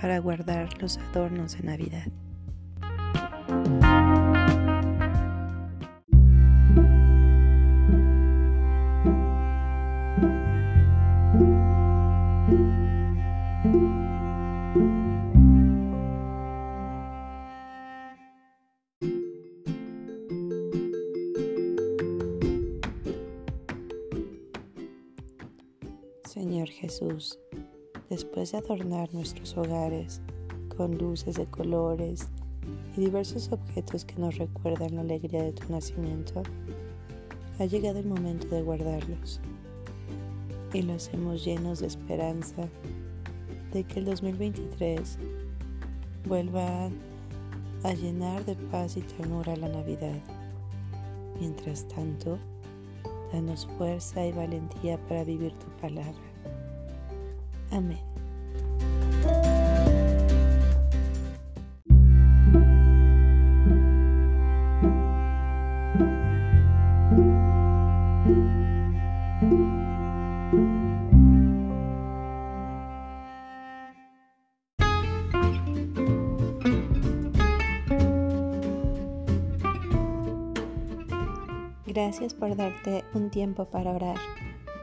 para guardar los adornos de Navidad. Señor Jesús, después de adornar nuestros hogares con luces de colores y diversos objetos que nos recuerdan la alegría de tu nacimiento, ha llegado el momento de guardarlos y los hemos llenos de esperanza de que el 2023 vuelva a llenar de paz y ternura la Navidad. Mientras tanto, danos fuerza y valentía para vivir tu palabra. Amén. Gracias por darte un tiempo para orar.